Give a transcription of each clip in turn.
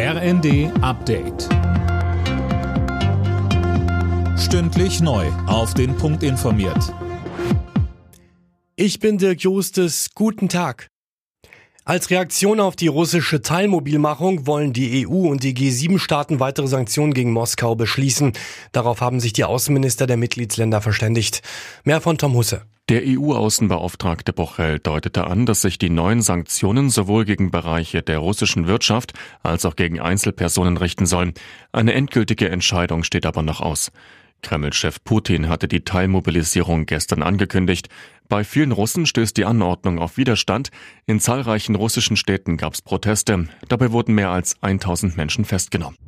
RND Update. Stündlich neu. Auf den Punkt informiert. Ich bin Dirk Jostes. Guten Tag. Als Reaktion auf die russische Teilmobilmachung wollen die EU und die G7-Staaten weitere Sanktionen gegen Moskau beschließen. Darauf haben sich die Außenminister der Mitgliedsländer verständigt. Mehr von Tom Husse. Der EU-Außenbeauftragte Bochel deutete an, dass sich die neuen Sanktionen sowohl gegen Bereiche der russischen Wirtschaft als auch gegen Einzelpersonen richten sollen. Eine endgültige Entscheidung steht aber noch aus. Kreml-Chef Putin hatte die Teilmobilisierung gestern angekündigt. Bei vielen Russen stößt die Anordnung auf Widerstand. In zahlreichen russischen Städten gab es Proteste. Dabei wurden mehr als 1000 Menschen festgenommen.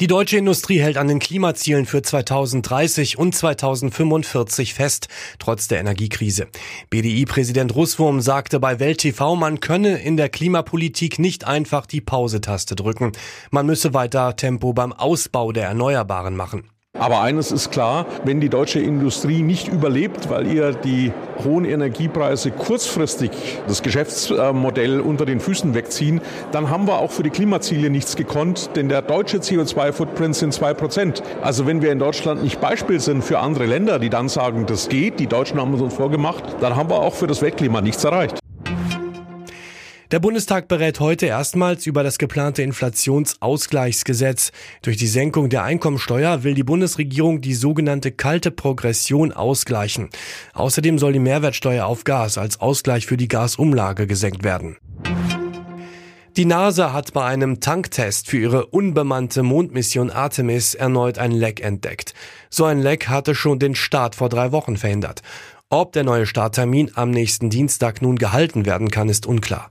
Die deutsche Industrie hält an den Klimazielen für 2030 und 2045 fest, trotz der Energiekrise. BDI-Präsident Russwurm sagte bei Welt TV, man könne in der Klimapolitik nicht einfach die Pause-Taste drücken. Man müsse weiter Tempo beim Ausbau der Erneuerbaren machen. Aber eines ist klar, wenn die deutsche Industrie nicht überlebt, weil ihr die hohen Energiepreise kurzfristig das Geschäftsmodell unter den Füßen wegziehen, dann haben wir auch für die Klimaziele nichts gekonnt, denn der deutsche CO2-Footprint sind zwei Prozent. Also wenn wir in Deutschland nicht Beispiel sind für andere Länder, die dann sagen, das geht, die Deutschen haben es uns vorgemacht, dann haben wir auch für das Weltklima nichts erreicht. Der Bundestag berät heute erstmals über das geplante Inflationsausgleichsgesetz. Durch die Senkung der Einkommensteuer will die Bundesregierung die sogenannte kalte Progression ausgleichen. Außerdem soll die Mehrwertsteuer auf Gas als Ausgleich für die Gasumlage gesenkt werden. Die NASA hat bei einem Tanktest für ihre unbemannte Mondmission Artemis erneut ein Leck entdeckt. So ein Leck hatte schon den Start vor drei Wochen verhindert. Ob der neue Starttermin am nächsten Dienstag nun gehalten werden kann, ist unklar.